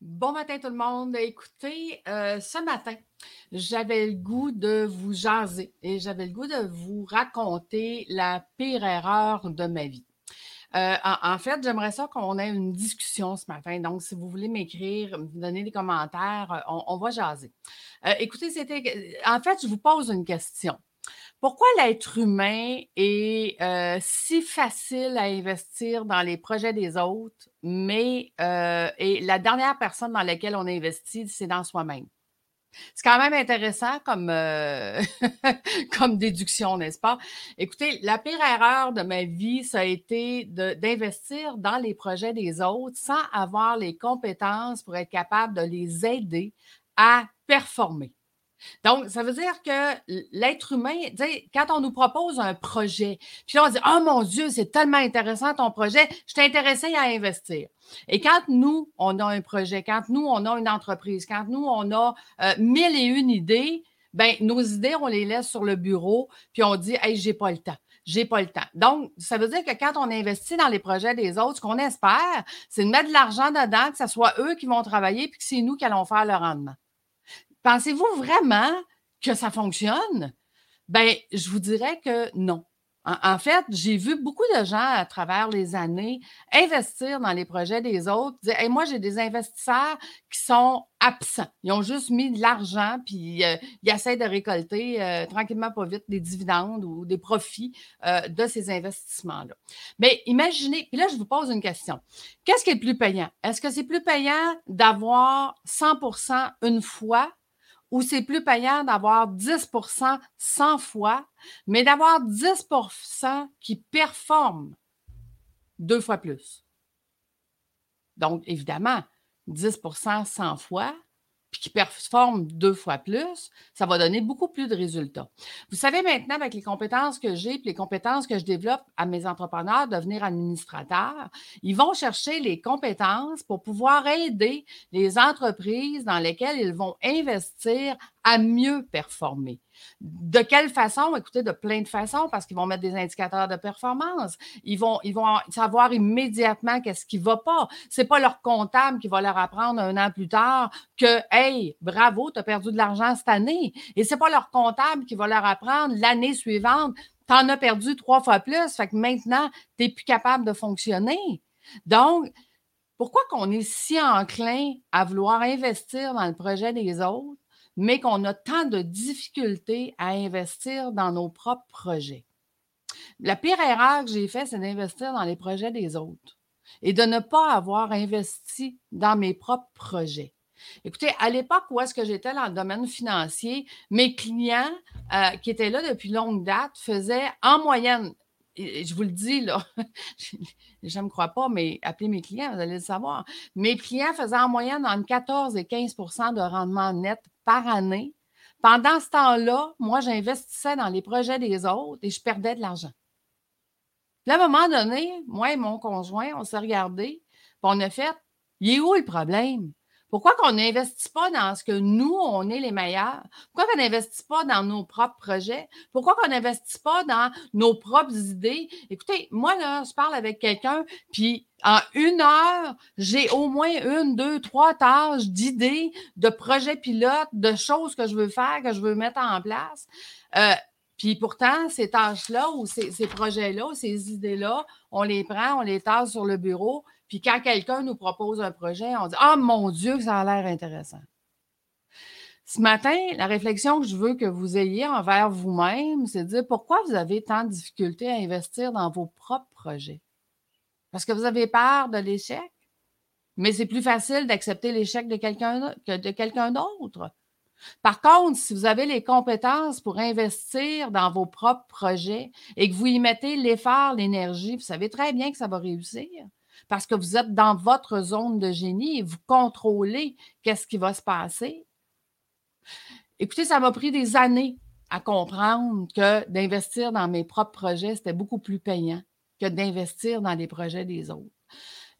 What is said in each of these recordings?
Bon matin tout le monde. Écoutez, euh, ce matin, j'avais le goût de vous jaser et j'avais le goût de vous raconter la pire erreur de ma vie. Euh, en, fait, j'aimerais ça qu'on ait une discussion ce matin. Donc, si vous voulez m'écrire, donner des commentaires, euh, on, va jaser. écoutez, c'était. En fait, je vous pose une question. Pourquoi l'être humain est euh, si facile à investir dans les projets des autres, mais euh, la dernière personne dans laquelle on investit, c'est dans soi-même? C'est quand même intéressant comme, euh, comme déduction, n'est-ce pas? Écoutez, la pire erreur de ma vie, ça a été d'investir dans les projets des autres sans avoir les compétences pour être capable de les aider à performer. Donc, ça veut dire que l'être humain, quand on nous propose un projet, puis là, on dit Oh mon Dieu, c'est tellement intéressant ton projet, je t'ai intéressé à investir. Et quand nous, on a un projet, quand nous, on a une entreprise, quand nous, on a euh, mille et une idées, ben nos idées, on les laisse sur le bureau, puis on dit Hey, j'ai pas le temps j'ai pas le temps. Donc, ça veut dire que quand on investit dans les projets des autres, ce qu'on espère, c'est de mettre de l'argent dedans, que ce soit eux qui vont travailler, puis que c'est nous qui allons faire le rendement. Pensez-vous vraiment que ça fonctionne? Ben, je vous dirais que non. En, fait, j'ai vu beaucoup de gens à travers les années investir dans les projets des autres, dire moi, j'ai des investisseurs qui sont absents. Ils ont juste mis de l'argent, puis euh, ils essaient de récolter euh, tranquillement, pas vite, des dividendes ou des profits euh, de ces investissements-là. Mais imaginez, puis là, je vous pose une question. Qu'est-ce qui est le plus payant? Est-ce que c'est plus payant d'avoir 100% une fois où c'est plus payant d'avoir 10% 100 fois, mais d'avoir 10% qui performent deux fois plus. Donc, évidemment, 10% 100 fois, puis qui performe deux fois plus, ça va donner beaucoup plus de résultats. Vous savez maintenant, avec les compétences que j'ai, puis les compétences que je développe à mes entrepreneurs, devenir administrateurs, ils vont chercher les compétences pour pouvoir aider les entreprises dans lesquelles ils vont investir à mieux performer. De quelle façon? Écoutez, de plein de façons, parce qu'ils vont mettre des indicateurs de performance. Ils vont, savoir immédiatement qu'est-ce qui ne va pas. Ce n'est pas leur comptable qui va leur apprendre un an plus tard que Hey, bravo, tu as perdu de l'argent cette année. Et ce n'est pas leur comptable qui va leur apprendre l'année suivante, tu en as perdu trois fois plus. Fait maintenant, tu n'es plus capable de fonctionner. Donc, pourquoi qu'on est si enclin à vouloir investir dans le projet des autres? Mais qu'on a tant de difficultés à investir dans nos propres projets. La pire erreur que j'ai faite, c'est d'investir dans les projets des autres et de ne pas avoir investi dans mes propres projets. Écoutez, à l'époque où est-ce que j'étais dans le domaine financier, mes clients euh, qui étaient là depuis longue date faisaient en moyenne, je vous le dis, là, je ne me crois pas, mais appelez mes clients, vous allez le savoir. Mes clients faisaient en moyenne entre 14 et 15% de rendement net par année. Pendant ce temps-là, moi, j'investissais dans les projets des autres et je perdais de l'argent. Puis à un moment donné, moi et mon conjoint, on s'est regardé, on a fait, il est où le problème? Pourquoi qu'on n'investit pas dans ce que nous, on est les meilleurs? Pourquoi qu'on n'investit pas dans nos propres projets? Pourquoi qu'on n'investit pas dans nos propres idées? Écoutez, moi, là, je parle avec quelqu'un, puis en une heure, j'ai au moins une, deux, trois tâches d'idées, de projets pilotes, de choses que je veux faire, que je veux mettre en place. Euh, puis pourtant, ces tâches-là ou ces, ces projets-là, ces idées-là, on les prend, on les tasse sur le bureau, puis quand quelqu'un nous propose un projet, on dit Ah mon Dieu, ça a l'air intéressant. Ce matin, la réflexion que je veux que vous ayez envers vous-même, c'est de dire pourquoi vous avez tant de difficultés à investir dans vos propres projets. Parce que vous avez peur de l'échec. Mais c'est plus facile d'accepter l'échec de quelqu'un que de quelqu'un d'autre. Par contre, si vous avez les compétences pour investir dans vos propres projets et que vous y mettez l'effort, l'énergie, vous savez très bien que ça va réussir parce que vous êtes dans votre zone de génie et vous contrôlez qu'est-ce qui va se passer. Écoutez, ça m'a pris des années à comprendre que d'investir dans mes propres projets, c'était beaucoup plus payant que d'investir dans les projets des autres.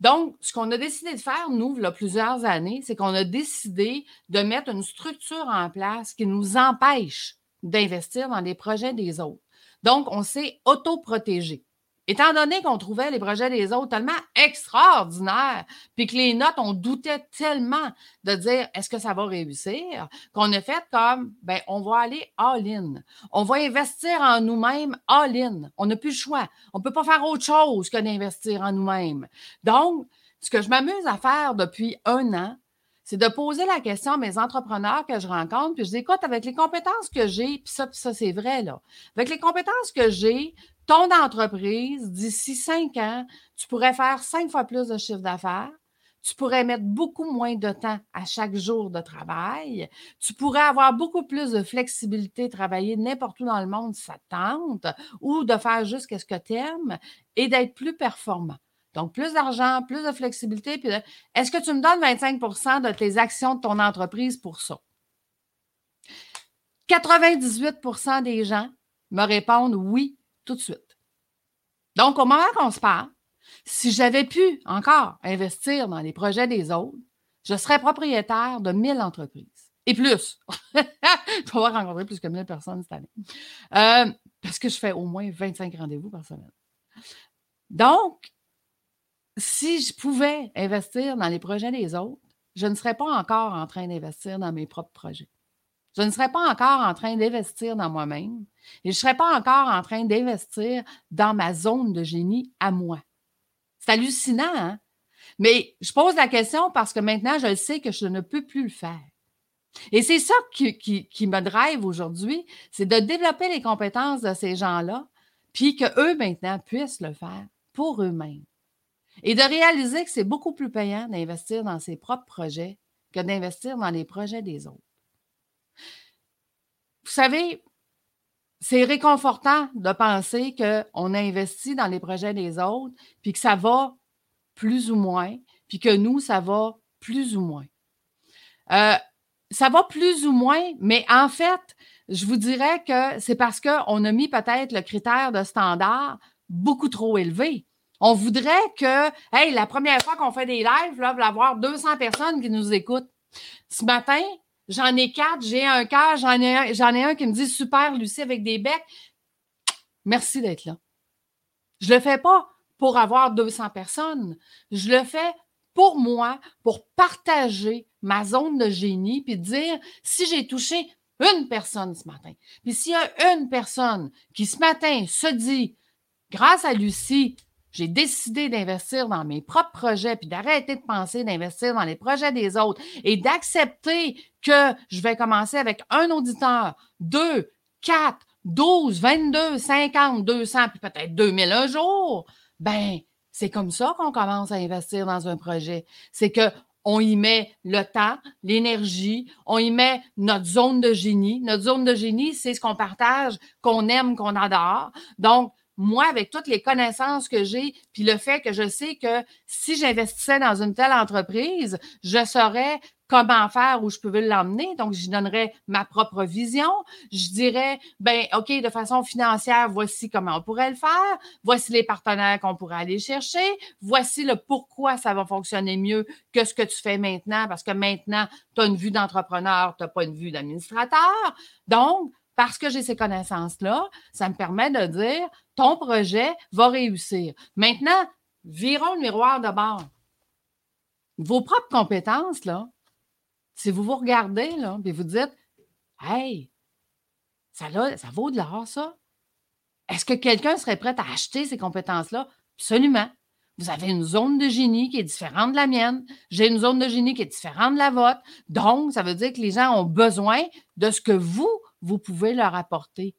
Donc, ce qu'on a décidé de faire, nous, il y a plusieurs années, c'est qu'on a décidé de mettre une structure en place qui nous empêche d'investir dans les projets des autres. Donc, on s'est autoprotégé. Étant donné qu'on trouvait les projets des autres tellement extraordinaires, puis que les notes, on doutait tellement de dire est-ce que ça va réussir, qu'on a fait comme, ben, on va aller all-in. On va investir en nous-mêmes all-in. On n'a plus le choix. On ne peut pas faire autre chose que d'investir en nous-mêmes. Donc, ce que je m'amuse à faire depuis un an, c'est de poser la question à mes entrepreneurs que je rencontre, puis je dis, écoute, avec les compétences que j'ai, puis ça, puis ça, c'est vrai, là. Avec les compétences que j'ai, ton entreprise, d'ici cinq ans, tu pourrais faire cinq fois plus de chiffre d'affaires. Tu pourrais mettre beaucoup moins de temps à chaque jour de travail. Tu pourrais avoir beaucoup plus de flexibilité, travailler n'importe où dans le monde si ça tente, ou de faire juste ce que tu aimes et d'être plus performant. Donc, plus d'argent, plus de flexibilité. Est-ce que tu me donnes 25% de tes actions de ton entreprise pour ça? 98% des gens me répondent oui tout de suite. Donc, au moment qu'on se parle, si j'avais pu encore investir dans les projets des autres, je serais propriétaire de 1000 entreprises et plus. je vais avoir rencontré plus que 1000 personnes cette année. Euh, parce que je fais au moins 25 rendez-vous par semaine. Donc, si je pouvais investir dans les projets des autres, je ne serais pas encore en train d'investir dans mes propres projets. Je ne serais pas encore en train d'investir dans moi-même et je ne serais pas encore en train d'investir dans ma zone de génie à moi. C'est hallucinant, hein? Mais je pose la question parce que maintenant, je sais que je ne peux plus le faire. Et c'est ça qui, qui me drive aujourd'hui, c'est de développer les compétences de ces gens-là, puis qu'eux, maintenant, puissent le faire pour eux-mêmes. Et de réaliser que c'est beaucoup plus payant d'investir dans ses propres projets que d'investir dans les projets des autres. Vous savez, c'est réconfortant de penser qu'on a investi dans les projets des autres, puis que ça va plus ou moins, puis que nous, ça va plus ou moins. Euh, ça va plus ou moins, mais en fait, je vous dirais que c'est parce qu'on a mis peut-être le critère de standard beaucoup trop élevé. On voudrait que, hey, la première fois qu'on fait des lives, là, avoir 200 personnes qui nous écoutent. Ce matin, j'en ai quatre, j'ai un cœur, j'en ai un, qui me dit super, Lucie, avec des becs. Merci d'être là. Je le fais pas pour avoir 200 personnes. Je le fais pour moi, pour partager ma zone de génie, puis dire si j'ai touché une personne ce matin, puis s'il y a une personne qui ce matin se dit, grâce à Lucie, j'ai décidé d'investir dans mes propres projets, puis d'arrêter de penser d'investir dans les projets des autres et d'accepter que je vais commencer avec un auditeur, deux, quatre, douze, vingt-deux, cinquante, deux cents, puis peut-être deux mille un jour. Ben, c'est comme ça qu'on commence à investir dans un projet. C'est que on y met le temps, l'énergie, on y met notre zone de génie. Notre zone de génie, c'est ce qu'on partage, qu'on aime, qu'on adore. Donc, moi, avec toutes les connaissances que j'ai, puis le fait que je sais que si j'investissais dans une telle entreprise, je saurais comment faire, où je pouvais l'emmener. Donc, j'y donnerais ma propre vision. Je dirais, ben, OK, de façon financière, voici comment on pourrait le faire. Voici les partenaires qu'on pourrait aller chercher. Voici le pourquoi ça va fonctionner mieux que ce que tu fais maintenant, parce que maintenant, tu as une vue d'entrepreneur, tu n'as pas une vue d'administrateur. Donc, parce que j'ai ces connaissances-là, ça me permet de dire ton projet va réussir. Maintenant, virons le miroir de bord. Vos propres compétences, là, si vous vous regardez, là, et vous dites Hey, ça, ça vaut de l'or, ça? Est-ce que quelqu'un serait prêt à acheter ces compétences-là? Absolument. Vous avez une zone de génie qui est différente de la mienne. J'ai une zone de génie qui est différente de la vôtre. Donc, ça veut dire que les gens ont besoin de ce que vous, vous pouvez leur apporter.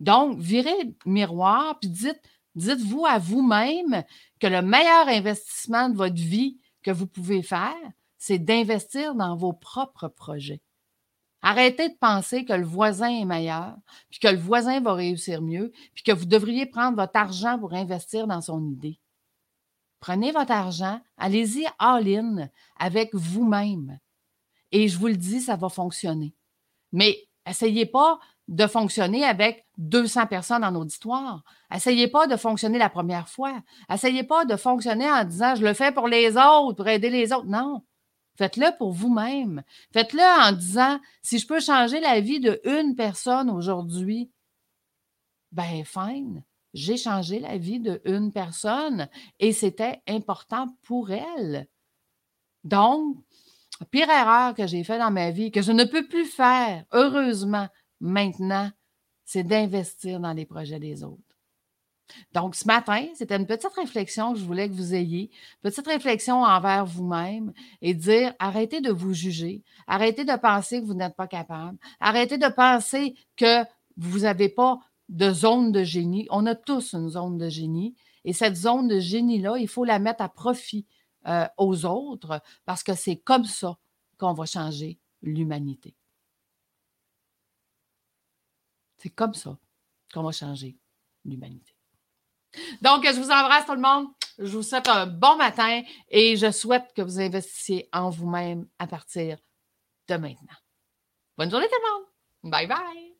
Donc, virez le miroir, puis dites, dites-vous à vous-même que le meilleur investissement de votre vie que vous pouvez faire, c'est d'investir dans vos propres projets. Arrêtez de penser que le voisin est meilleur, puis que le voisin va réussir mieux, puis que vous devriez prendre votre argent pour investir dans son idée. Prenez votre argent, allez-y all-in avec vous-même. Et je vous le dis, ça va fonctionner. Mais Essayez pas de fonctionner avec 200 personnes en auditoire. Essayez pas de fonctionner la première fois. Essayez pas de fonctionner en disant je le fais pour les autres, pour aider les autres. Non. Faites-le pour vous-même. Faites-le en disant si je peux changer la vie de une personne aujourd'hui, ben fine. j'ai changé la vie d'une personne et c'était important pour elle. Donc, pire erreur que j'ai faite dans ma vie, que je ne peux plus faire, heureusement, maintenant, c'est d'investir dans les projets des autres. Donc, ce matin, c'était une petite réflexion que je voulais que vous ayez, petite réflexion envers vous-même et dire arrêtez de vous juger, arrêtez de penser que vous n'êtes pas capable, arrêtez de penser que vous n'avez pas de zone de génie. On a tous une zone de génie et cette zone de génie-là, il faut la mettre à profit euh, aux autres parce que c'est comme ça qu'on va changer l'humanité. C'est comme ça qu'on va changer l'humanité. Donc, je vous embrasse tout le monde. Je vous souhaite un bon matin et je souhaite que vous investissiez en vous-même à partir de maintenant. Bonne journée tout le monde. Bye bye.